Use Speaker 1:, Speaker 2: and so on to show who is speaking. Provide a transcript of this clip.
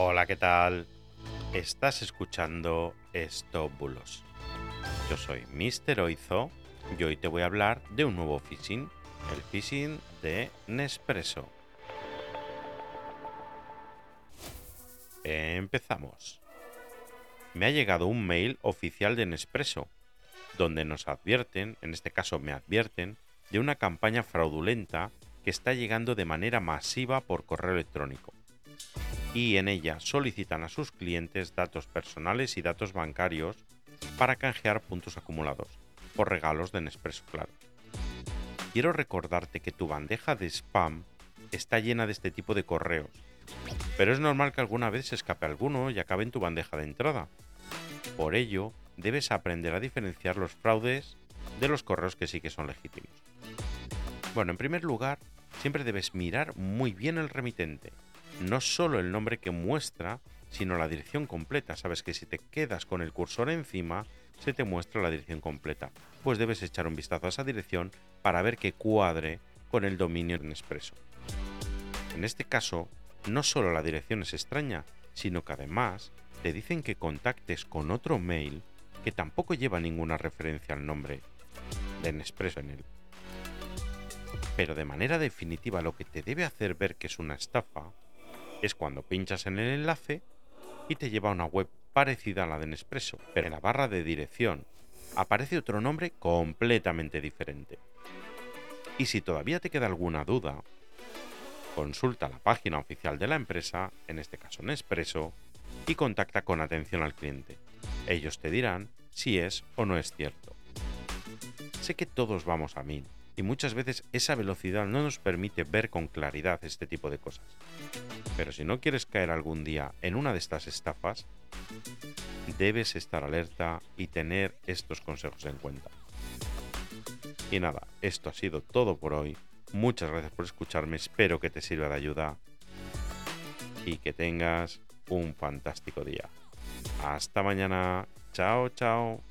Speaker 1: Hola, ¿qué tal? Estás escuchando Stop Bulos. Yo soy Mr. Oizo y hoy te voy a hablar de un nuevo phishing, el phishing de Nespresso. Empezamos. Me ha llegado un mail oficial de Nespresso, donde nos advierten, en este caso me advierten, de una campaña fraudulenta que está llegando de manera masiva por correo electrónico. Y en ella solicitan a sus clientes datos personales y datos bancarios para canjear puntos acumulados por regalos de Nespresso Claro. Quiero recordarte que tu bandeja de spam está llena de este tipo de correos, pero es normal que alguna vez se escape alguno y acabe en tu bandeja de entrada. Por ello, debes aprender a diferenciar los fraudes de los correos que sí que son legítimos. Bueno, en primer lugar, siempre debes mirar muy bien el remitente, no solo el nombre que muestra, sino la dirección completa. Sabes que si te quedas con el cursor encima, se te muestra la dirección completa. Pues debes echar un vistazo a esa dirección para ver que cuadre con el dominio en expreso. En este caso, no solo la dirección es extraña, sino que además te dicen que contactes con otro mail que tampoco lleva ninguna referencia al nombre de Nespresso en él. Pero de manera definitiva lo que te debe hacer ver que es una estafa es cuando pinchas en el enlace y te lleva a una web parecida a la de Nespresso, pero en la barra de dirección aparece otro nombre completamente diferente. Y si todavía te queda alguna duda, consulta la página oficial de la empresa, en este caso Nespresso, y contacta con atención al cliente. Ellos te dirán si es o no es cierto. Sé que todos vamos a mí y muchas veces esa velocidad no nos permite ver con claridad este tipo de cosas. Pero si no quieres caer algún día en una de estas estafas, debes estar alerta y tener estos consejos en cuenta. Y nada, esto ha sido todo por hoy. Muchas gracias por escucharme, espero que te sirva de ayuda y que tengas un fantástico día. Hasta mañana. Chao, chao.